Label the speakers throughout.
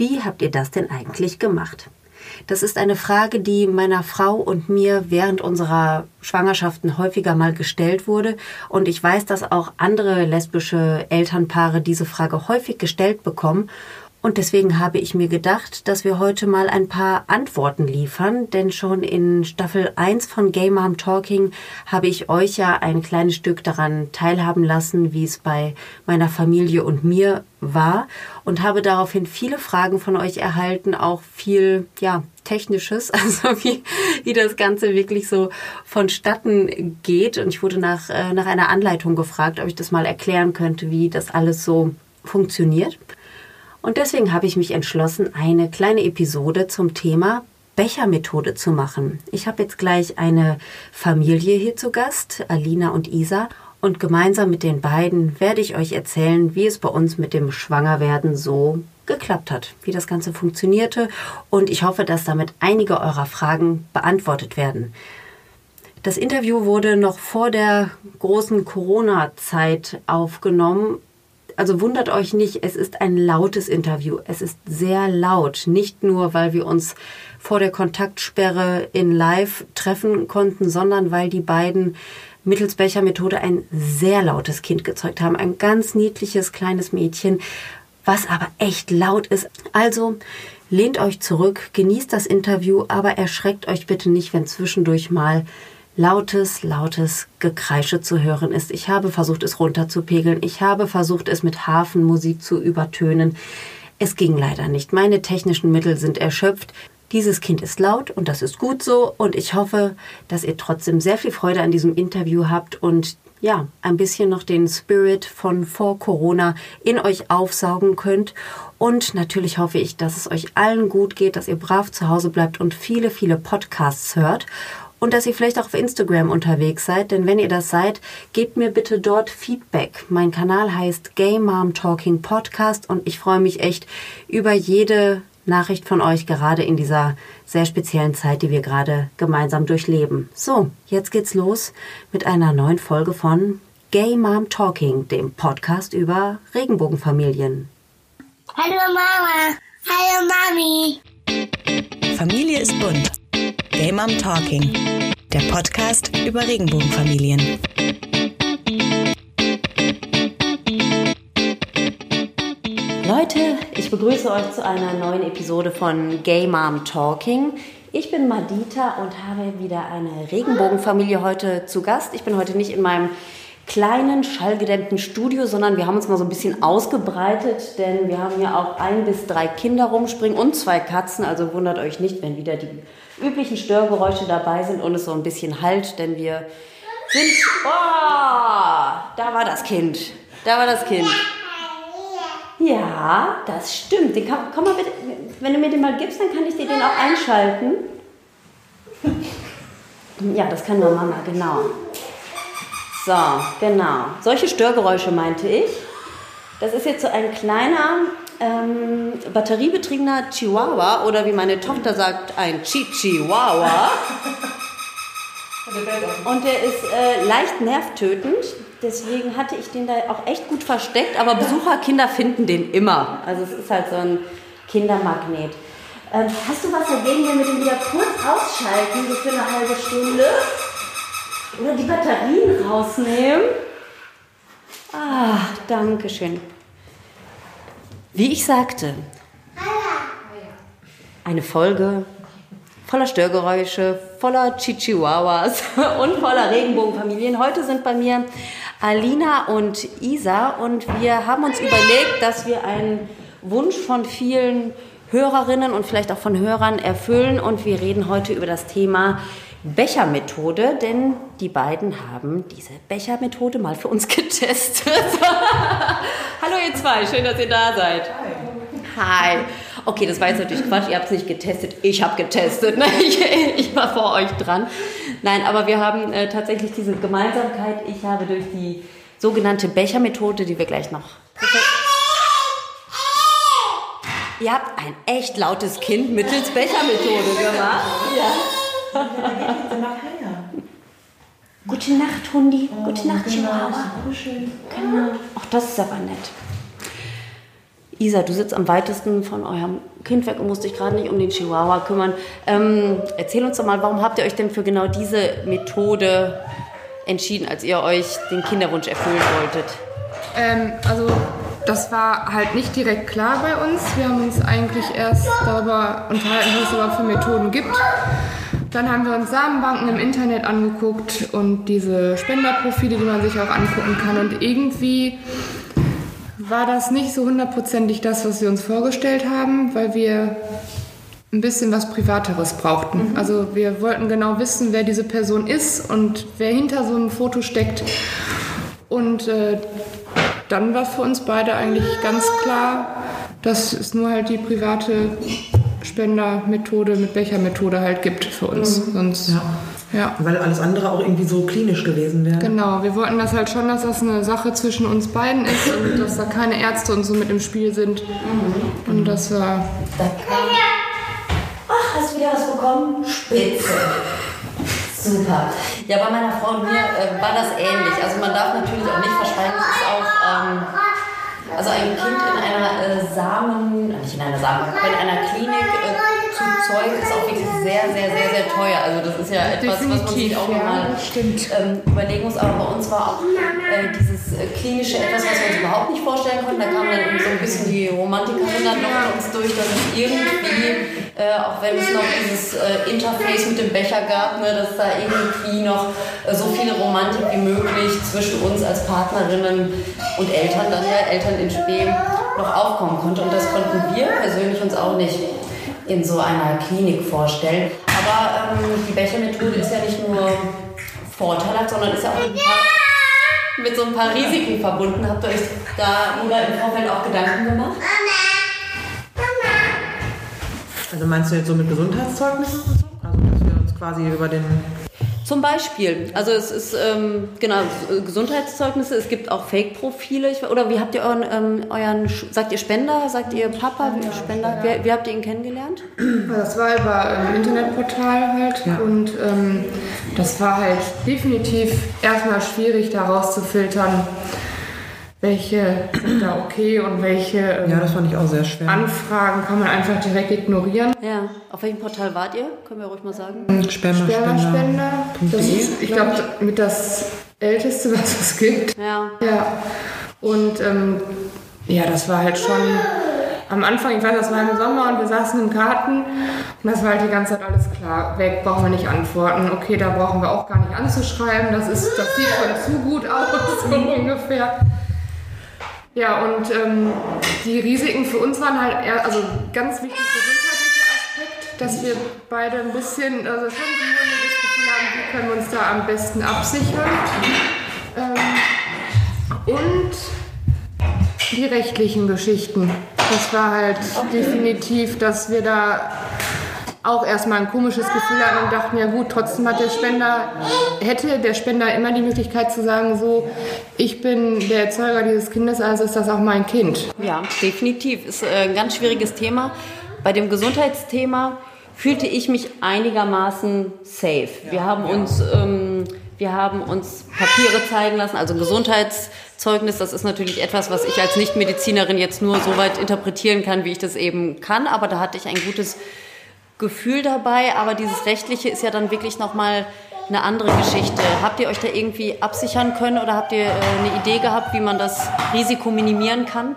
Speaker 1: Wie habt ihr das denn eigentlich gemacht? Das ist eine Frage, die meiner Frau und mir während unserer Schwangerschaften häufiger mal gestellt wurde. Und ich weiß, dass auch andere lesbische Elternpaare diese Frage häufig gestellt bekommen. Und deswegen habe ich mir gedacht, dass wir heute mal ein paar Antworten liefern, denn schon in Staffel 1 von Gay Mom Talking habe ich euch ja ein kleines Stück daran teilhaben lassen, wie es bei meiner Familie und mir war und habe daraufhin viele Fragen von euch erhalten, auch viel, ja, technisches, also wie, wie das Ganze wirklich so vonstatten geht. Und ich wurde nach, äh, nach einer Anleitung gefragt, ob ich das mal erklären könnte, wie das alles so funktioniert. Und deswegen habe ich mich entschlossen, eine kleine Episode zum Thema Bechermethode zu machen. Ich habe jetzt gleich eine Familie hier zu Gast, Alina und Isa. Und gemeinsam mit den beiden werde ich euch erzählen, wie es bei uns mit dem Schwangerwerden so geklappt hat, wie das Ganze funktionierte. Und ich hoffe, dass damit einige eurer Fragen beantwortet werden. Das Interview wurde noch vor der großen Corona-Zeit aufgenommen also wundert euch nicht, es ist ein lautes Interview. Es ist sehr laut. Nicht nur, weil wir uns vor der Kontaktsperre in Live treffen konnten, sondern weil die beiden mittels Bechermethode ein sehr lautes Kind gezeugt haben. Ein ganz niedliches kleines Mädchen, was aber echt laut ist. Also lehnt euch zurück, genießt das Interview, aber erschreckt euch bitte nicht, wenn zwischendurch mal lautes, lautes Gekreische zu hören ist. Ich habe versucht, es runterzupegeln. Ich habe versucht, es mit Hafenmusik zu übertönen. Es ging leider nicht. Meine technischen Mittel sind erschöpft. Dieses Kind ist laut und das ist gut so. Und ich hoffe, dass ihr trotzdem sehr viel Freude an diesem Interview habt und ja, ein bisschen noch den Spirit von vor Corona in euch aufsaugen könnt. Und natürlich hoffe ich, dass es euch allen gut geht, dass ihr brav zu Hause bleibt und viele, viele Podcasts hört und dass ihr vielleicht auch auf Instagram unterwegs seid, denn wenn ihr das seid, gebt mir bitte dort Feedback. Mein Kanal heißt Gay Mom Talking Podcast und ich freue mich echt über jede Nachricht von euch, gerade in dieser sehr speziellen Zeit, die wir gerade gemeinsam durchleben. So, jetzt geht's los mit einer neuen Folge von Gay Mom Talking, dem Podcast über Regenbogenfamilien.
Speaker 2: Hallo Mama, hallo Mami.
Speaker 3: Familie ist bunt. Gay Mom Talking, der Podcast über Regenbogenfamilien.
Speaker 1: Leute, ich begrüße euch zu einer neuen Episode von Gay Mom Talking. Ich bin Madita und habe wieder eine Regenbogenfamilie heute zu Gast. Ich bin heute nicht in meinem kleinen, schallgedämmten Studio, sondern wir haben uns mal so ein bisschen ausgebreitet, denn wir haben ja auch ein bis drei Kinder rumspringen und zwei Katzen. Also wundert euch nicht, wenn wieder die üblichen Störgeräusche dabei sind und es so ein bisschen halt, denn wir sind. Oh, da war das Kind. Da war das Kind. Ja, das stimmt. Den kann, komm mal bitte, wenn du mir den mal gibst, dann kann ich dir den auch einschalten. Ja, das kann nur Mama, genau. So, genau. Solche Störgeräusche meinte ich. Das ist jetzt so ein kleiner ähm, batteriebetriebener Chihuahua oder wie meine Tochter sagt, ein Chihuahua. Und der ist äh, leicht nervtötend. Deswegen hatte ich den da auch echt gut versteckt. Aber Besucherkinder finden den immer. Also es ist halt so ein Kindermagnet. Ähm, hast du was dagegen, wenn wir den wieder kurz ausschalten, so für eine halbe Stunde? Oder die Batterien rausnehmen? Ah, danke schön. Wie ich sagte, eine Folge voller Störgeräusche, voller Chihuahuas und voller Regenbogenfamilien. Heute sind bei mir Alina und Isa und wir haben uns überlegt, dass wir einen Wunsch von vielen Hörerinnen und vielleicht auch von Hörern erfüllen und wir reden heute über das Thema Bechermethode, denn die beiden haben diese Bechermethode mal für uns getestet. Hallo ihr zwei, schön, dass ihr da seid. Hi. Hi. Okay, das war jetzt natürlich Quatsch, ihr habt es nicht getestet, ich habe getestet. Ne? Ich, ich, war vor euch dran. Nein, aber wir haben äh, tatsächlich diese Gemeinsamkeit. Ich habe durch die sogenannte Bechermethode, die wir gleich noch... Ihr habt ein echt lautes Kind mittels Bechermethode gemacht. Ja. Gute Nacht, Hundi. Oh, Gute Nacht, genau, Chihuahua. Genau. Ach, das ist aber nett. Isa, du sitzt am weitesten von eurem Kind weg und musst dich gerade nicht um den Chihuahua kümmern. Ähm, erzähl uns doch mal, warum habt ihr euch denn für genau diese Methode entschieden, als ihr euch den Kinderwunsch erfüllen wolltet?
Speaker 4: Ähm, also das war halt nicht direkt klar bei uns. Wir haben uns eigentlich erst darüber unterhalten, was es überhaupt für Methoden gibt. Dann haben wir uns Samenbanken im Internet angeguckt und diese Spenderprofile, die man sich auch angucken kann. Und irgendwie war das nicht so hundertprozentig das, was wir uns vorgestellt haben, weil wir ein bisschen was Privateres brauchten. Also wir wollten genau wissen, wer diese Person ist und wer hinter so einem Foto steckt. Und äh, dann war für uns beide eigentlich ganz klar, dass es nur halt die private Spendermethode mit Bechermethode halt gibt für uns. Sonst,
Speaker 5: Ja.
Speaker 4: ja.
Speaker 5: Weil alles andere auch irgendwie so klinisch gewesen wäre.
Speaker 4: Genau, wir wollten das halt schon, dass das eine Sache zwischen uns beiden ist und dass da keine Ärzte und so mit im Spiel sind. Und das war
Speaker 1: Ach, hast du wieder was bekommen? Spitze. Super. Ja, bei meiner Frau und mir äh, war das ähnlich. Also man darf natürlich auch nicht verschweigen, es ist auch, ähm, also ein Kind in einer äh, Samen, nicht in einer Samen, in einer Klinik zeugen, ist auch wirklich sehr, sehr, sehr, sehr teuer. Also das ist ja etwas, was man sich auch nochmal ähm, überlegen muss. Aber bei uns war auch äh, dieses äh, klinische etwas, was wir uns überhaupt nicht vorstellen konnten. Da kam dann so ein bisschen die Romantikerin dann noch mit uns durch, dass es irgendwie, äh, auch wenn es noch dieses äh, Interface mit dem Becher gab, ne, dass da irgendwie noch äh, so viel Romantik wie möglich zwischen uns als Partnerinnen und Eltern, dann ja Eltern in Spee, noch aufkommen konnte. Und das konnten wir persönlich uns auch nicht in so einer Klinik vorstellen. Aber ähm, die Bechermethode ist ja nicht nur vorteilhaft, sondern ist ja auch paar, mit so ein paar Risiken verbunden. Habt ihr euch da oder im Vorfeld auch Gedanken gemacht?
Speaker 5: Also meinst du jetzt so mit Gesundheitszeugnissen und so? Also dass wir uns quasi über den
Speaker 1: Zum Beispiel. Also es ist ähm, genau Gesundheitszeugnisse. Es gibt auch Fake-Profile. Oder wie habt ihr euren, ähm, euren sagt ihr Spender? Sagt ihr Papa? Wie, Spender? Wie, wie habt ihr ihn kennengelernt?
Speaker 4: Das war über ein Internetportal halt
Speaker 5: Ja.
Speaker 4: und ähm, das war halt definitiv erstmal schwierig da rauszufiltern, welche sind da okay und welche ähm,
Speaker 5: Ja, das fand ich auch sehr schwer.
Speaker 4: Anfragen kann man einfach direkt ignorieren.
Speaker 1: Ja. Auf welchem Portal wart ihr? Können wir ruhig mal sagen.
Speaker 4: Spermaspender,
Speaker 5: Spermaspender.
Speaker 4: das ist, ich glaube, mit das älteste, was es gibt.
Speaker 1: Ja.
Speaker 4: Ja, und ähm, ja, das war halt schon am Anfang, ich weiß, das war im Sommer und wir saßen im Garten und das war halt die ganze Zeit alles klar. Weg brauchen wir nicht antworten. Okay, da brauchen wir auch gar nicht anzuschreiben. Das, ist, das sieht schon zu gut aus, so ungefähr. Ja, und ähm, die Risiken für uns waren halt eher, also ganz wichtig gesundheitlicher Aspekt, dass wir beide ein bisschen, also schon mulmiges Gefühl haben, wie können wir uns da am besten absichern. Ähm, und die rechtlichen Geschichten. Das war halt definitiv, dass wir da auch erstmal ein komisches Gefühl hatten und dachten, ja gut, trotzdem hat der Spender, hätte der Spender immer die Möglichkeit zu sagen, so, ich bin der Erzeuger dieses Kindes, also ist das auch mein Kind.
Speaker 1: Ja, definitiv. Ist äh, ein ganz schwieriges Thema. Bei dem Gesundheitsthema fühlte ich mich einigermaßen safe. Wir haben uns, ähm, wir haben uns Papiere zeigen lassen, also Gesundheitszeugnis. Das ist natürlich etwas, was ich als Nichtmedizinerin jetzt nur so weit interpretieren kann, wie ich das eben kann. Aber da hatte ich ein gutes Gefühl dabei. Aber dieses rechtliche ist ja dann wirklich noch mal eine andere Geschichte. Habt ihr euch da irgendwie absichern können oder habt ihr äh, eine Idee gehabt, wie man das Risiko minimieren kann?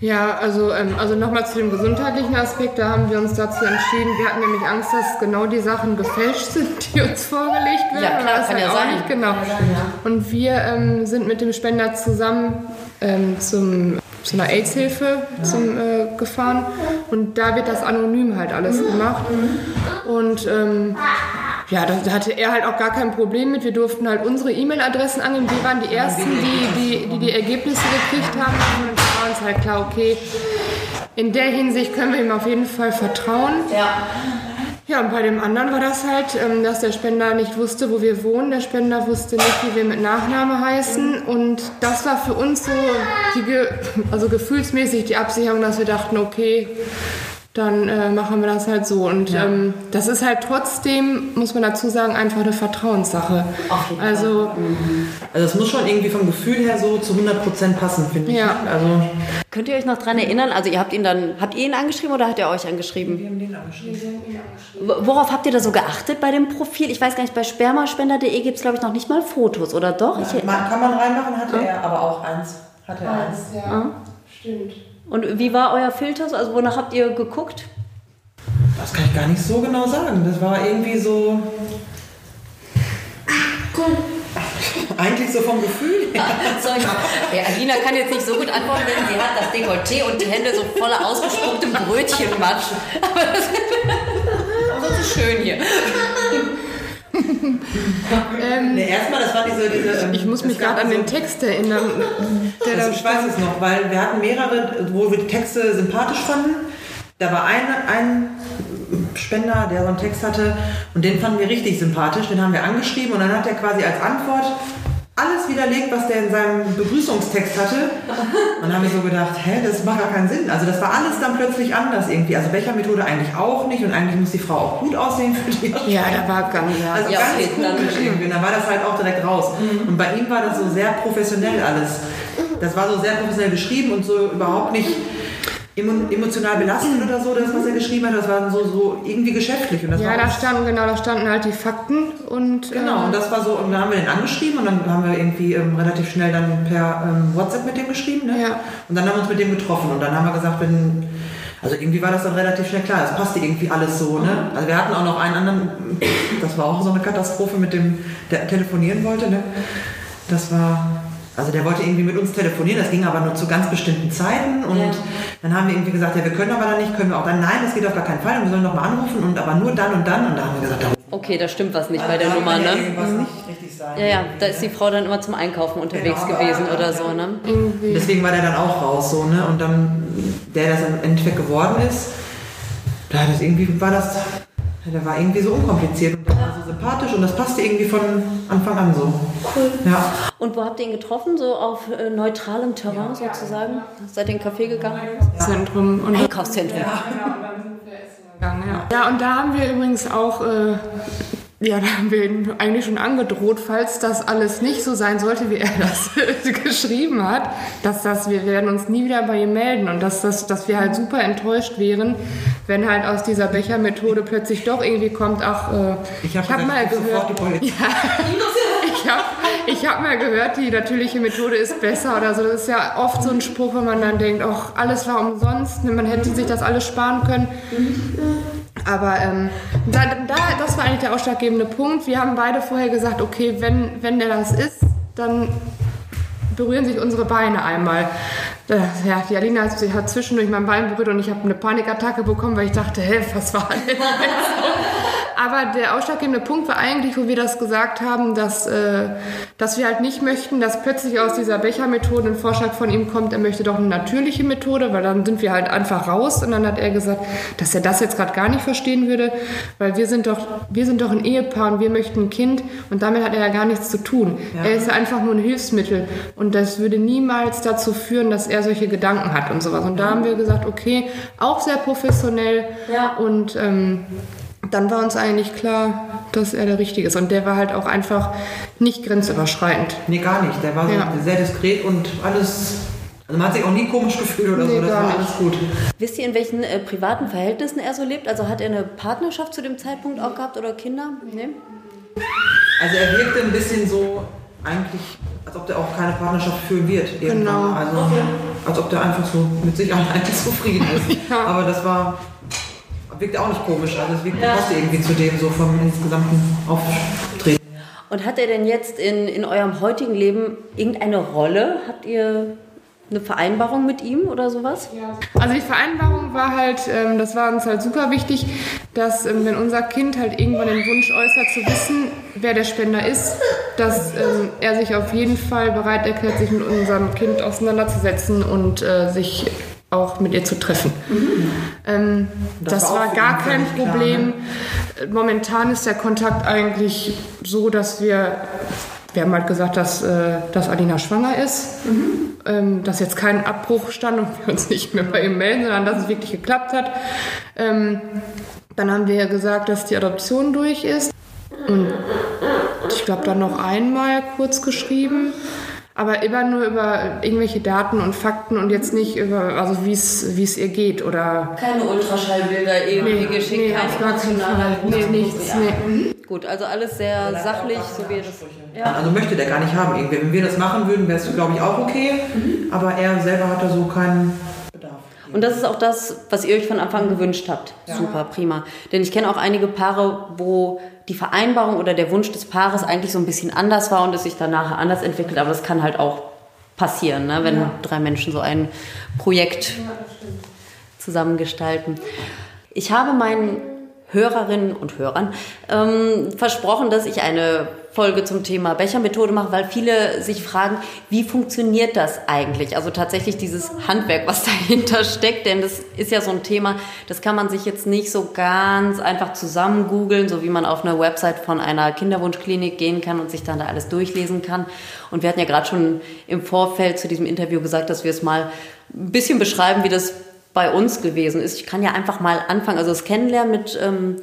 Speaker 4: Ja, also, ähm, also nochmal zu dem gesundheitlichen Aspekt, da haben wir uns dazu entschieden. Wir hatten nämlich Angst, dass genau die Sachen gefälscht sind, die uns vorgelegt werden.
Speaker 1: Ja, klar,
Speaker 4: Das
Speaker 1: kann
Speaker 4: halt
Speaker 1: ja
Speaker 4: auch
Speaker 1: sein.
Speaker 4: Nicht, genau. Und wir ähm, sind mit dem Spender zusammen ähm, zum, zu einer AIDS-Hilfe zum, äh, gefahren. Und da wird das anonym halt alles gemacht. Und ähm, ja, da hatte er halt auch gar kein Problem mit. Wir durften halt unsere E-Mail-Adressen angeben. Wir waren die Ersten, die die, die, die Ergebnisse gekriegt haben. Und da war uns halt klar, okay, in der Hinsicht können wir ihm auf jeden Fall vertrauen.
Speaker 1: Ja.
Speaker 4: Ja, und bei dem anderen war das halt, ähm, dass der Spender nicht wusste, wo wir wohnen. Der Spender wusste nicht, wie wir mit Nachname heißen. Und das war für uns so, die, also gefühlsmäßig die Absicherung, dass wir dachten, okay, dann äh, machen wir das halt so. Und ähm, das ist halt trotzdem, muss man dazu sagen, einfach eine Vertrauenssache. Also
Speaker 5: Also es muss schon irgendwie vom Gefühl her so zu 100% passen, finde ich.
Speaker 4: Ja.
Speaker 5: Also
Speaker 1: Könnt ihr euch noch dran erinnern? Also ihr habt ihn dann, habt ihr ihn angeschrieben oder hat er euch angeschrieben?
Speaker 5: wir haben den angeschrieben.
Speaker 1: Worauf habt ihr da so geachtet bei dem Profil? Ich weiß gar nicht, bei spermaspender.de gibt es glaube ich noch nicht mal Fotos, oder doch? Ich,
Speaker 5: Man, kann man reinmachen, hatte er aber auch eins. Hatte er eins.
Speaker 4: ja, stimmt.
Speaker 1: Und wie war euer Filter? so? Also wonach habt ihr geguckt?
Speaker 5: Das kann ich gar nicht so genau sagen. Das war irgendwie so. Eigentlich so vom Gefühl her.
Speaker 1: Sorry. Ja, Alina kann jetzt nicht so gut antworten, denn sie hat das Dekolleté und die Hände so voller ausgespucktem Brötchenmatsch. Aber das, aber das ist schön hier.
Speaker 5: Nee, erstmal, das war diese. diese ähm,
Speaker 4: Ich muss
Speaker 5: es
Speaker 4: mich gerade an
Speaker 5: so-
Speaker 4: den Text erinnern, der
Speaker 5: Also ich weiß es noch, weil wir hatten mehrere, wo wir die Texte sympathisch fanden. Da war ein, ein Spender, der so einen Text hatte und den fanden wir richtig sympathisch. Den haben wir angeschrieben und dann hat er quasi als Antwort alles widerlegt, was der in seinem Begrüßungstext hatte. Und dann haben wir so gedacht, hä, das macht gar keinen Sinn. Also das war alles dann plötzlich anders irgendwie. Also Bechermethode eigentlich auch nicht und eigentlich muss die Frau auch gut aussehen für die
Speaker 4: Ja, da war ganz, ja.
Speaker 5: also
Speaker 1: Ja,
Speaker 5: ganz komisch irgendwie. Und dann war das halt auch direkt raus. Und bei ihm war das so sehr professionell alles. Das war so sehr professionell geschrieben und so überhaupt nicht emotional belastet oder so, das, was er geschrieben hat. Das war so, so irgendwie geschäftlich. Und das
Speaker 4: Ja, da standen, genau, da standen halt die Fakten und
Speaker 5: Genau,
Speaker 4: ähm,
Speaker 5: und das war so, und dann haben wir den angeschrieben und dann haben wir irgendwie ähm, relativ schnell dann per ähm, WhatsApp mit dem geschrieben. Ne?
Speaker 4: Ja.
Speaker 5: Und dann haben wir uns mit dem getroffen und dann haben wir gesagt, wenn, also irgendwie war das dann relativ schnell klar, es passte irgendwie alles so. Ne? Also wir hatten auch noch einen anderen, das war auch so eine Katastrophe mit dem, der telefonieren wollte. Ne? Das war, also der wollte irgendwie mit uns telefonieren, das ging aber nur zu ganz bestimmten Zeiten und
Speaker 1: Ja.
Speaker 5: dann haben wir irgendwie gesagt, ja wir können aber dann nicht, können wir auch dann, nein, das geht auf gar keinen Fall und wir sollen noch mal anrufen und aber nur dann und dann und da haben wir gesagt, da
Speaker 1: Okay, da stimmt was nicht bei der Nummer,
Speaker 5: ja
Speaker 1: ne?
Speaker 5: irgendwas nicht richtig sein.
Speaker 1: Ja, ja, da ist die Frau dann immer zum Einkaufen unterwegs
Speaker 5: Genau.
Speaker 1: gewesen oder so, ne?
Speaker 5: Deswegen war der dann auch raus, so, ne? Und dann, der das im Endeffekt geworden ist, da das irgendwie war das, der war irgendwie so unkompliziert und der war so sympathisch und das passte irgendwie von Anfang an so. Cool. Ja.
Speaker 1: Und wo habt ihr ihn getroffen? So auf äh, neutralem Terrain sozusagen? Seid ihr in den Café gegangen?
Speaker 4: Zentrum und
Speaker 1: Einkaufszentrum.
Speaker 4: gegangen, ja. Ja, und da haben wir übrigens auch, äh, ja, da haben wir ihn eigentlich schon angedroht, falls das alles nicht so sein sollte, wie er das geschrieben hat, dass das, wir werden uns nie wieder bei ihm melden und dass, das, dass wir halt super enttäuscht wären, wenn halt aus dieser Bechermethode plötzlich doch irgendwie kommt, ach, äh,
Speaker 5: Ich habe
Speaker 4: hab mal gehört, ich habe ich hab mal gehört, die natürliche Methode ist besser oder so. Das ist ja oft so ein Spruch, wenn man dann denkt, ach, alles war umsonst, ne, man hätte sich das alles sparen können. Aber ähm, da, da, das war eigentlich der ausschlaggebende Punkt. Wir haben beide vorher gesagt, okay, wenn, wenn der das ist, dann berühren sich unsere Beine einmal. Äh, Ja, die Alina hat, sie hat zwischendurch mein Bein berührt und ich habe eine Panikattacke bekommen, weil ich dachte, hä, was war denn jetzt? Aber der ausschlaggebende Punkt war eigentlich, wo wir das gesagt haben, dass, äh, dass wir halt nicht möchten, dass plötzlich aus dieser Bechermethode ein Vorschlag von ihm kommt, er möchte doch eine natürliche Methode, weil dann sind wir halt einfach raus. Und dann hat er gesagt, dass er das jetzt gerade gar nicht verstehen würde, weil wir sind doch, wir sind doch ein Ehepaar und wir möchten ein Kind und damit hat er ja gar nichts zu tun. Er ist ja einfach nur ein Hilfsmittel und das würde niemals dazu führen, dass er solche Gedanken hat und sowas. Und da haben wir gesagt, okay, auch sehr professionell
Speaker 1: Ja.
Speaker 4: und ähm, dann war uns eigentlich klar, dass er der Richtige ist. Und der war halt auch einfach nicht grenzüberschreitend.
Speaker 5: Nee, gar nicht. Der war so
Speaker 4: Ja.
Speaker 5: sehr diskret und alles. Also man hat sich auch nie komisch gefühlt oder
Speaker 4: Nee,
Speaker 5: so. Das war
Speaker 4: nicht.
Speaker 5: alles gut.
Speaker 1: Wisst ihr, in welchen äh, privaten Verhältnissen er so lebt? Also hat er eine Partnerschaft zu dem Zeitpunkt auch gehabt oder Kinder? Nee?
Speaker 5: Also er wirkte ein bisschen so eigentlich, als ob der auch keine Partnerschaft führen wird. Irgendwann.
Speaker 4: Genau.
Speaker 5: Also als ob der einfach so mit sich allein zufrieden ist. Aber das war wirkte auch nicht komisch. Also es wirkte passte irgendwie zu dem so vom insgesamten Auftreten.
Speaker 1: Und hat er denn jetzt in, in eurem heutigen Leben irgendeine Rolle? Habt ihr eine Vereinbarung mit ihm oder sowas?
Speaker 4: Also die Vereinbarung war halt, ähm, das war uns halt super wichtig, dass ähm, wenn unser Kind halt irgendwann den Wunsch äußert zu wissen, wer der Spender ist, dass ähm, er sich auf jeden Fall bereit erklärt, sich mit unserem Kind auseinanderzusetzen und äh, sich auch mit ihr zu treffen. Ähm,
Speaker 5: Das
Speaker 4: das,
Speaker 5: war
Speaker 4: war gar kein
Speaker 5: klar,
Speaker 4: Problem. Momentan ist der Kontakt eigentlich so, dass wir wir haben halt gesagt, dass, äh, dass Alina schwanger ist, mhm. ähm, dass jetzt kein Abbruch stand und wir uns nicht mehr bei ihm melden, sondern dass es wirklich geklappt hat. Ähm, dann haben wir gesagt, dass die Adoption durch ist. Und ich glaube, dann noch einmal kurz geschrieben. Aber immer nur über irgendwelche Daten und Fakten und jetzt nicht über, also wie es ihr geht oder.
Speaker 1: Keine Ultraschallbilder irgendwie nee, geschickt, nee,
Speaker 4: kein emotionaler Nee, nichts, nee.
Speaker 1: Mhm. Gut, also alles sehr Oder sachlich, so wie das.
Speaker 5: Ja. Also möchte der gar nicht haben irgendwie. Wenn wir das machen würden, wäre es, glaube ich, auch okay. Mhm. Aber er selber hat da so keinen Bedarf.
Speaker 1: Und das ist auch das, was ihr euch von Anfang an gewünscht habt. Ja. Super, prima. Denn ich kenne auch einige Paare, wo die Vereinbarung oder der Wunsch des Paares eigentlich so ein bisschen anders war und es sich dann nachher anders entwickelt. Aber das kann halt auch passieren, ne? wenn ja. drei Menschen so ein Projekt ja, zusammengestalten. Ich habe meinen Hörerinnen und Hörern ähm, versprochen, dass ich eine Folge zum Thema Bechermethode mache, weil viele sich fragen, wie funktioniert das eigentlich? Also tatsächlich dieses Handwerk, was dahinter steckt, denn das ist ja so ein Thema, das kann man sich jetzt nicht so ganz einfach zusammen googeln, so wie man auf eine Website von einer Kinderwunschklinik gehen kann und sich dann da alles durchlesen kann. Und wir hatten ja gerade schon im Vorfeld zu diesem Interview gesagt, dass wir es mal ein bisschen beschreiben, wie das bei uns gewesen ist. Ich kann ja einfach mal anfangen. Also das Kennenlernen mit ähm,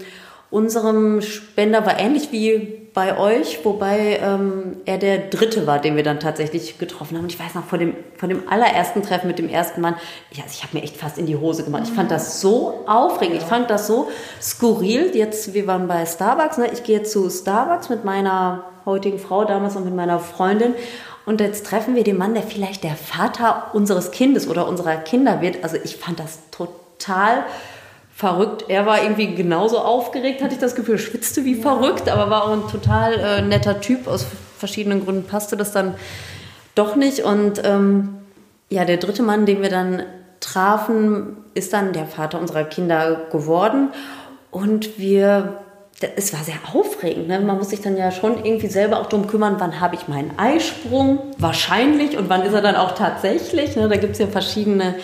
Speaker 1: unserem Spender war ähnlich wie bei euch, wobei ähm, er der dritte war, den wir dann tatsächlich getroffen haben. Und ich weiß noch, vor dem, von dem allerersten Treffen mit dem ersten Mann, ich, also ich habe mir echt fast in die Hose gemacht. Ich fand das so aufregend, ich fand das so skurril. Jetzt, wir waren bei Starbucks, ne? ich gehe zu Starbucks mit meiner heutigen Frau damals und mit meiner Freundin und jetzt treffen wir den Mann, der vielleicht der Vater unseres Kindes oder unserer Kinder wird. Also ich fand das total verrückt. Er war irgendwie genauso aufgeregt, hatte ich das Gefühl, schwitzte wie verrückt, aber war auch ein total äh, netter Typ. Aus verschiedenen Gründen passte das dann doch nicht. Und ähm, ja, der dritte Mann, den wir dann trafen, ist dann der Vater unserer Kinder geworden. Und wir es war sehr aufregend. Ne? Man muss sich dann ja schon irgendwie selber auch darum kümmern, wann habe ich meinen Eisprung, wahrscheinlich, und wann ist er dann auch tatsächlich. Ne? Da gibt es ja verschiedene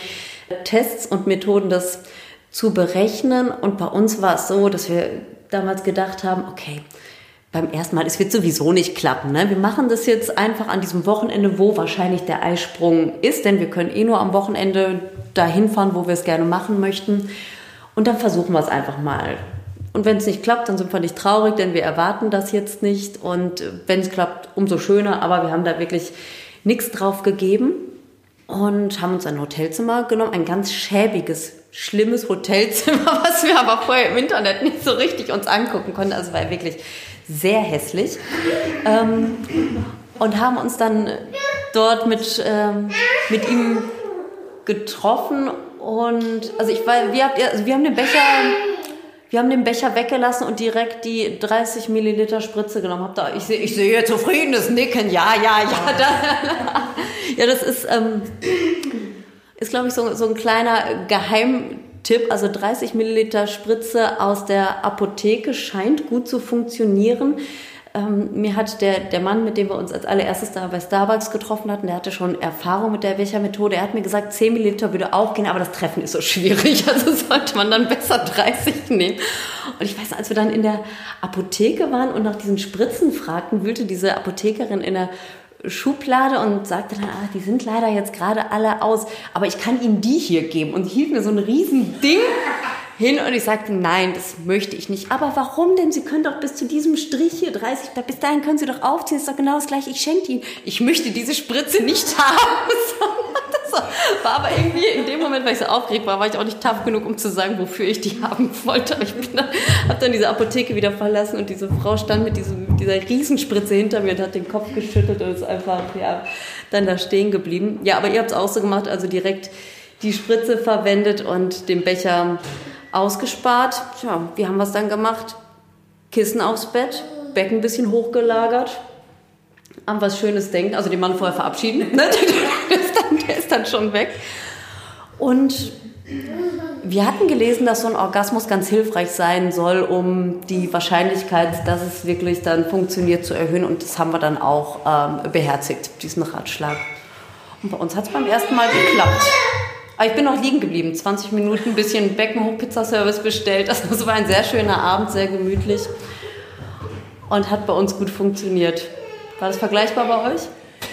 Speaker 1: Tests und Methoden, das zu berechnen. Und bei uns war es so, dass wir damals gedacht haben, okay, beim ersten Mal, es wird sowieso nicht klappen. Ne? Wir machen das jetzt einfach an diesem Wochenende, wo wahrscheinlich der Eisprung ist, denn wir können eh nur am Wochenende dahin fahren, wo wir es gerne machen möchten. Und dann versuchen wir es einfach mal. Und wenn es nicht klappt, dann sind wir nicht traurig, denn wir erwarten das jetzt nicht. Und wenn es klappt, umso schöner. Aber wir haben da wirklich nichts drauf gegeben und haben uns ein Hotelzimmer genommen, ein ganz schäbiges, schlimmes Hotelzimmer, was wir aber vorher im Internet nicht so richtig uns angucken konnten. Also war wirklich sehr hässlich. Ähm, und haben uns dann dort mit, ähm, mit ihm getroffen und also ich war, wir, also wir haben den Becher wir haben den Becher weggelassen und direkt die 30 Milliliter Spritze genommen. Hab da, ich sehe ich sehe zufriedenes Nicken. Ja, ja, ja. Da, ja, das ist, ähm, ist glaube ich, so, so ein kleiner Geheimtipp. Also 30 Milliliter Spritze aus der Apotheke scheint gut zu funktionieren. Ähm, mir hat der, der Mann, mit dem wir uns als allererstes da bei Starbucks getroffen hatten, der hatte schon Erfahrung mit der Wäschermethode. Er hat mir gesagt, 10 Milliliter würde aufgehen, aber das Treffen ist so schwierig. Also sollte man dann besser 30 nehmen. Und ich weiß, als wir dann in der Apotheke waren und nach diesen Spritzen fragten, wühlte diese Apothekerin in der Schublade und sagte dann, ah, die sind leider jetzt gerade alle aus, aber ich kann Ihnen die hier geben. Und hielt mir so ein riesen Ding hin und ich sagte, nein, das möchte ich nicht. Aber warum denn? Sie können doch bis zu diesem Strich hier 30, bis dahin können Sie doch aufziehen. Ist doch genau das gleiche. Ich schenke Ihnen. Ich möchte diese Spritze nicht haben. das war aber irgendwie in dem Moment, weil ich so aufgeregt war, war ich auch nicht tough genug, um zu sagen, wofür ich die haben wollte. Ich dann, habe dann diese Apotheke wieder verlassen und diese Frau stand mit, diesem, dieser Riesenspritze hinter mir und hat den Kopf geschüttelt und ist einfach, ja, dann da stehen geblieben. Ja, aber ihr habt es auch so gemacht, also direkt die Spritze verwendet und den Becher ausgespart. Tja, wie haben wir es dann gemacht? Kissen aufs Bett, Becken ein bisschen hochgelagert, an was Schönes denken, also den Mann vorher verabschieden, ne? der, ist dann, der ist dann schon weg. Und wir hatten gelesen, dass so ein Orgasmus ganz hilfreich sein soll, um die Wahrscheinlichkeit, dass es wirklich dann funktioniert, zu erhöhen. Und das haben wir dann auch ähm, beherzigt, diesen Ratschlag. Und bei uns hat es beim ersten Mal geklappt. Aber ich bin noch liegen geblieben, 20 Minuten, ein bisschen Beckenhoch Pizzaservice bestellt. Also es war ein sehr schöner Abend, sehr gemütlich und hat bei uns gut funktioniert. War das vergleichbar bei euch?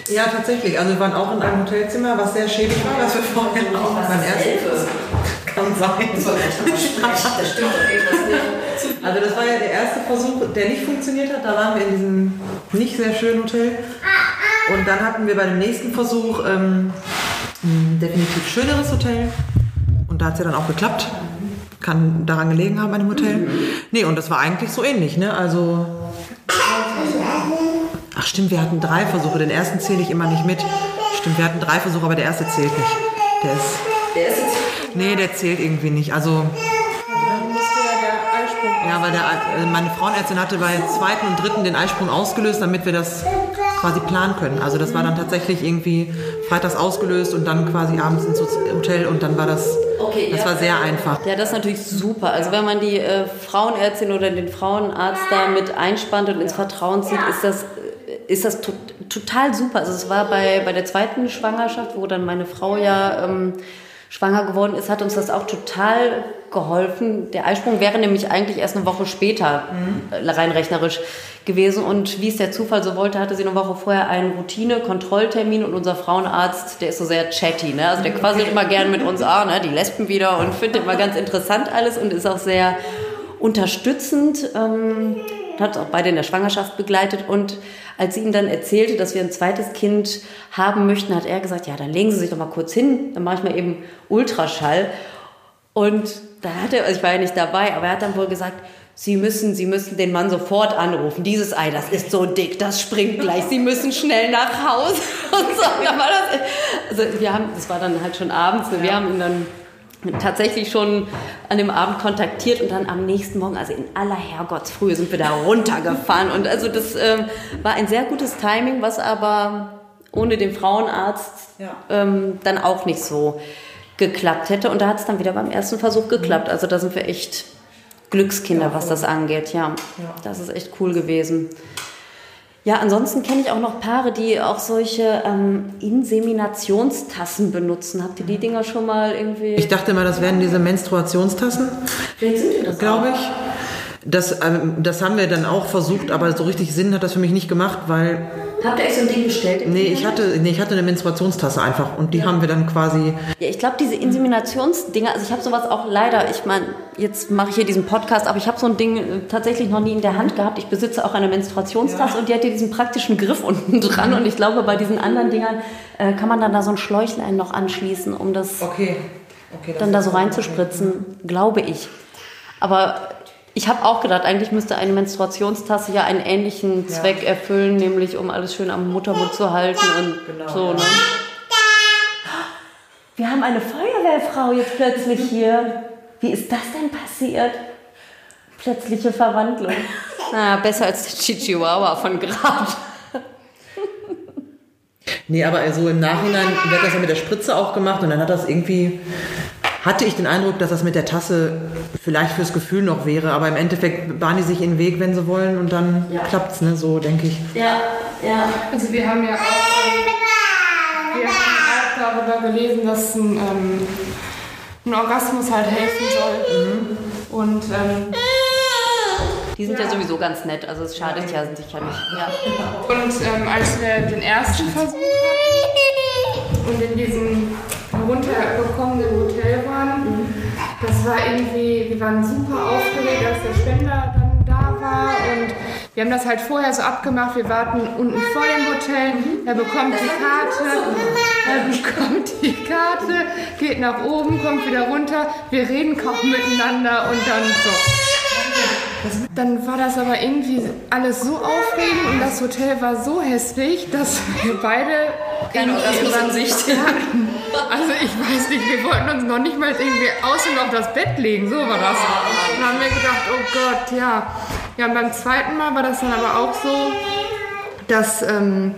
Speaker 5: Ja, tatsächlich. Also wir waren auch in einem Hotelzimmer, was sehr schäbig war, was wir vorher auch beim ersten kann sein.
Speaker 6: Das stimmt.
Speaker 5: Also das war ja der erste Versuch, der nicht funktioniert hat. Da waren wir in diesem nicht sehr schönen Hotel. Und dann hatten wir bei dem nächsten Versuch ähm, ein definitiv schöneres Hotel. Und da hat es ja dann auch geklappt. Kann daran gelegen haben an dem Hotel. Nee, und das war eigentlich so ähnlich, ne? Also. Ach stimmt, wir hatten drei Versuche. Den ersten zähle ich immer nicht mit. Stimmt, wir hatten drei Versuche, aber der erste zählt nicht. Der ist.
Speaker 6: Der ist jetzt
Speaker 5: Nee, der zählt irgendwie nicht. Also.
Speaker 4: Ja der Eisprung
Speaker 5: Ja, weil der, äh, meine Frauenärztin hatte bei zweiten und dritten den Eisprung ausgelöst, damit wir das quasi planen können. Also das war dann tatsächlich irgendwie freitags ausgelöst und dann quasi abends ins Hotel und dann war das,
Speaker 6: Okay,
Speaker 5: das
Speaker 6: ja.
Speaker 5: war sehr einfach.
Speaker 1: Ja, das ist natürlich super. Also wenn man die äh, Frauenärztin oder den Frauenarzt da mit einspannt und ins Vertrauen zieht, ist das, äh, ist das to total super. Also es war bei, bei der zweiten Schwangerschaft, wo dann meine Frau ja ähm, schwanger geworden ist, hat uns das auch total geholfen. Der Eisprung wäre nämlich eigentlich erst eine Woche später, äh, rein rechnerisch gewesen. Und wie es der Zufall so wollte, hatte sie eine Woche vorher einen Routine-Kontrolltermin und unser Frauenarzt, der ist so sehr chatty, ne? Also der quasselt immer gern mit uns, ah, ne, die Lesben wieder und findet immer ganz interessant alles und ist auch sehr unterstützend. Ähm, hat auch beide in der Schwangerschaft begleitet und als sie ihm dann erzählte, dass wir ein zweites Kind haben möchten, hat er gesagt, ja, dann legen Sie sich doch mal kurz hin, dann mache ich mal eben Ultraschall. Und da hat er, also ich war ja nicht dabei, aber er hat dann wohl gesagt, Sie müssen, Sie müssen den Mann sofort anrufen. Dieses Ei, das ist so dick, das springt gleich. Sie müssen schnell nach Hause. Und so, war das, also wir haben, das war dann halt schon abends, wir haben ihn dann tatsächlich schon an dem Abend kontaktiert und dann am nächsten Morgen, also in aller Herrgottsfrühe, sind wir da runtergefahren. Und also das ähm, war ein sehr gutes Timing, was aber ohne den Frauenarzt
Speaker 5: Ja.
Speaker 1: ähm, dann auch nicht so geklappt hätte. Und da hat es dann wieder beim ersten Versuch geklappt. Also da sind wir echt Glückskinder, was das angeht. Ja, das ist echt cool gewesen. Ja, ansonsten kenne ich auch noch Paare, die auch solche ähm, Inseminationstassen benutzen. Habt ihr die Dinger schon mal irgendwie?
Speaker 5: Ich dachte mal, das wären diese Menstruationstassen,
Speaker 1: Vielleicht sind die das
Speaker 5: glaube ich. Das, ähm, das haben wir dann auch versucht, aber so richtig Sinn hat das für mich nicht gemacht, weil
Speaker 1: Habt ihr euch so ein Ding bestellt?
Speaker 5: nee, ich hatte, nee, ich hatte eine Menstruationstasse einfach und die haben wir dann quasi
Speaker 1: Ja, ich glaube, diese Inseminationsdinger, also ich habe sowas auch leider, ich meine, jetzt mache ich hier diesen Podcast, aber ich habe so ein Ding äh, tatsächlich noch nie in der Hand gehabt. Ich besitze auch eine Menstruationstasse und die hat ja diesen praktischen Griff unten dran und ich glaube, bei diesen anderen Dingern äh, kann man dann da so ein Schläuchlein noch anschließen, um das
Speaker 5: okay, okay das
Speaker 1: dann da so reinzuspritzen, glaube ich. Aber ich habe auch gedacht, eigentlich müsste eine Menstruationstasse ja einen ähnlichen Zweck erfüllen, nämlich um alles schön am Muttermund zu halten und
Speaker 5: Genau,
Speaker 1: so. Ne? Wir haben eine Feuerwehrfrau jetzt plötzlich hier. Wie ist das denn passiert? Plötzliche Verwandlung. Na, besser als der Chihuahua von gerade.
Speaker 5: Nee, aber so im Nachhinein wird das ja mit der Spritze auch gemacht und dann hat das irgendwie, hatte ich den Eindruck, dass das mit der Tasse vielleicht fürs Gefühl noch wäre, aber im Endeffekt bahnen die sich in den Weg, wenn sie wollen und dann klappt's, ne, so denke ich.
Speaker 1: Ja, ja.
Speaker 4: Also wir haben ja auch, ähm, wir haben auch darüber gelesen, dass ein, ähm, ein Orgasmus halt helfen soll. Und ähm,
Speaker 1: Die sind ja. sowieso ganz nett, also es schadet ja sicher nicht. Ja.
Speaker 4: Und ähm, als wir den ersten Versuch hatten und in diesem runtergekommenen Hotel waren, das war irgendwie, wir waren super aufgeregt, als der Spender dann da war. Und wir haben das halt vorher so abgemacht, wir warten unten vor dem Hotel, er bekommt die Karte, er bekommt die Karte, geht nach oben, kommt wieder runter, wir reden kaum miteinander und dann so. Dann war das aber irgendwie alles so aufregend und das Hotel war so hässlich, dass wir beide
Speaker 1: Kein Orgasmus in
Speaker 4: irgendwann-
Speaker 1: Sicht.
Speaker 4: hatten. Also ich weiß nicht, wir wollten uns noch nicht mal irgendwie außen auf das Bett legen, so war das. Dann haben wir gedacht, oh Gott, ja. Ja, und beim zweiten Mal war das dann aber auch so, dass ähm,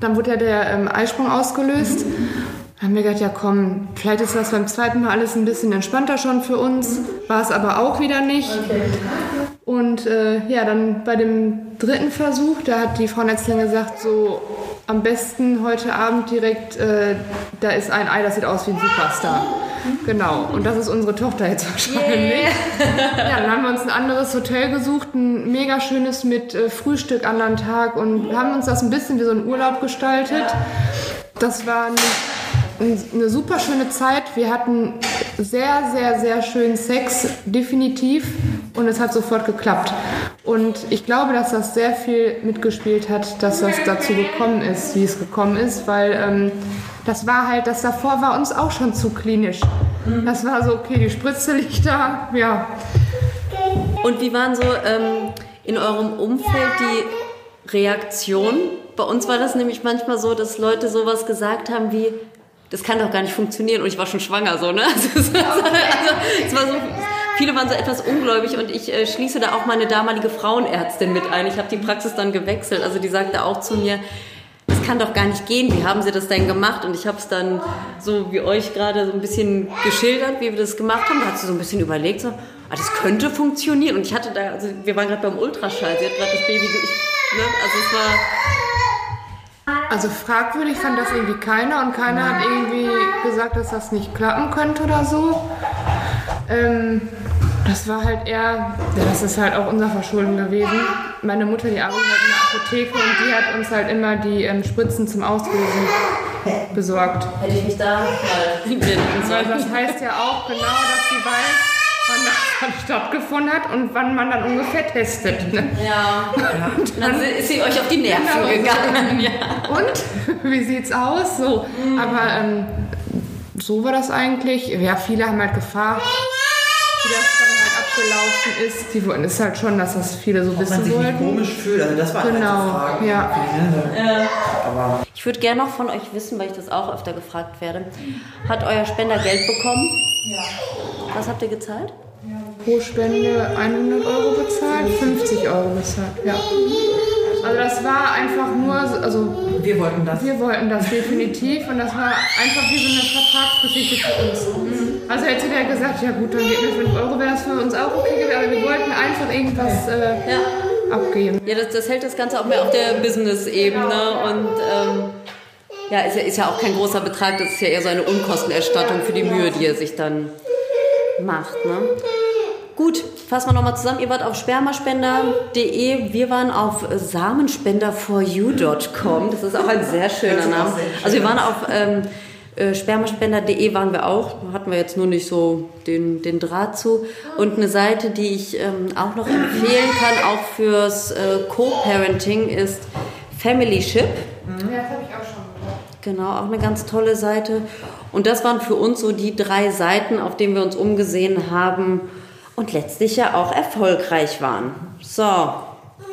Speaker 4: dann wurde ja der ähm, Eisprung ausgelöst. Dann haben wir gedacht, ja komm, vielleicht ist das beim zweiten Mal alles ein bisschen entspannter schon für uns. War es aber auch wieder nicht. Und äh, ja, dann bei dem dritten Versuch, da hat die Frauenärztin gesagt, so am besten heute Abend direkt, äh, da ist ein Ei, das sieht aus wie ein Superstar. Genau, und das ist unsere Tochter jetzt wahrscheinlich. Ja, dann haben wir uns ein anderes Hotel gesucht, ein mega schönes mit äh, Frühstück an einem Tag und haben uns das ein bisschen wie so ein Urlaub gestaltet. Das war ein, eine super schöne Zeit. Wir hatten sehr, sehr, sehr schönen Sex, definitiv. Und es hat sofort geklappt. Und ich glaube, dass das sehr viel mitgespielt hat, dass das dazu gekommen ist, wie es gekommen ist, weil ähm, das war halt, das davor war uns auch schon zu klinisch. Das war so, okay, die Spritze liegt da, ja.
Speaker 1: Und wie waren so ähm, in eurem Umfeld die Reaktionen? Bei uns war das nämlich manchmal so, dass Leute sowas gesagt haben wie, das kann doch gar nicht funktionieren und ich war schon schwanger, so, ne? Also, es war- also, war so, viele waren so etwas ungläubig und ich äh, schließe da auch meine damalige Frauenärztin mit ein. Ich habe die Praxis dann gewechselt, also die sagte auch zu mir, das kann doch gar nicht gehen, wie haben sie das denn gemacht? Und ich habe es dann so wie euch gerade so ein bisschen geschildert, wie wir das gemacht haben. Da hat sie so ein bisschen überlegt, so, ah, das könnte funktionieren. Und ich hatte da, also wir waren gerade beim Ultraschall, sie hat gerade das Baby, ich, ne? also es war...
Speaker 4: Also fragwürdig fand das irgendwie keiner und keiner hat irgendwie gesagt, dass das nicht klappen könnte oder so. Ähm, das war halt eher, ja, das ist halt auch unser Verschulden gewesen. Meine Mutter, die arbeitet halt in der Apotheke und die hat uns halt immer die ähm, Spritzen zum Auslösen besorgt.
Speaker 1: Hätte ich mich da mal
Speaker 4: das heißt ja auch genau, dass sie weiß, wann das dann stattgefunden hat und wann man dann ungefähr testet. Ne?
Speaker 1: Ja. Und dann ist sie euch auf die Nerven
Speaker 4: Genau.
Speaker 1: gegangen. Ja.
Speaker 4: Und wie sieht's aus? So, aber ähm, so war das eigentlich. Ja, viele haben halt gefragt, wie das dann halt abgelaufen ist. Die wollten es halt schon, dass das viele so
Speaker 5: Ob man
Speaker 4: wissen
Speaker 5: sich nicht
Speaker 4: wollten.
Speaker 5: komisch fühlt, also das war halt
Speaker 4: Genau,
Speaker 5: eine Frage.
Speaker 4: ja.
Speaker 5: Ne? Aber
Speaker 1: Ich würde gerne noch von euch wissen, weil ich das auch öfter gefragt werde. Hat euer Spender Geld bekommen? Ja. Was habt ihr gezahlt?
Speaker 4: Pro Spende 100 Euro bezahlt, 50 Euro bezahlt, ja. Also das war einfach nur, so- also
Speaker 5: wir wollten das.
Speaker 4: wir wollten das definitiv und das war einfach wie so eine Vertragsgeschichte für uns. Also hätte der gesagt, ja gut, dann geht mir 5 Euro, wäre das für uns auch okay gewesen, aber wir wollten einfach irgendwas äh, abgeben.
Speaker 1: Ja, das, das hält das Ganze auch mehr auf der Business-Ebene und ähm, ja, ist ja, ist ja auch kein großer Betrag, das ist ja eher so eine Unkostenerstattung für die Mühe, die er sich dann macht. Ne? Gut, fassen wir nochmal zusammen. Ihr wart auf spermaspender.de, wir waren auf samenspender4u.com. Das ist auch ein sehr schöner Name. Also wir waren auf ähm, äh, spermaspender.de waren wir auch, hatten wir jetzt nur nicht so den, den Draht zu. Und eine Seite, die ich ähm, auch noch empfehlen kann, auch fürs äh, Co-Parenting, ist Familyship.
Speaker 4: Ja, das habe ich auch schon gehört.
Speaker 1: Genau, auch eine ganz tolle Seite. Und das waren für uns so die drei Seiten, auf denen wir uns umgesehen haben und letztlich ja auch erfolgreich waren. So,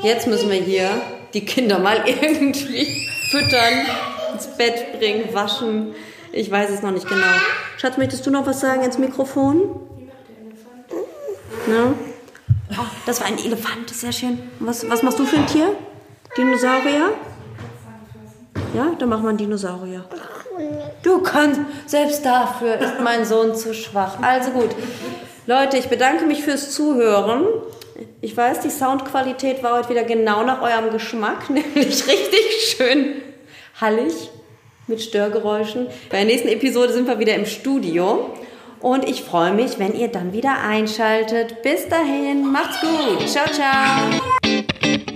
Speaker 1: jetzt müssen wir hier die Kinder mal irgendwie füttern, ins Bett bringen, waschen. Ich weiß es noch nicht genau. Schatz, möchtest du noch was sagen ins Mikrofon? Ne? Oh, das war ein Elefant, sehr schön. Was, was machst du für ein Tier? Dinosaurier? Ja, dann machen wir einen Dinosaurier. Du kannst, selbst dafür ist mein Sohn zu schwach. Also gut. Leute, ich bedanke mich fürs Zuhören. Ich weiß, die Soundqualität war heute wieder genau nach eurem Geschmack, nämlich richtig schön hallig mit Störgeräuschen. Bei der nächsten Episode sind wir wieder im Studio. Und ich freue mich, wenn ihr dann wieder einschaltet. Bis dahin, macht's gut. Ciao, ciao.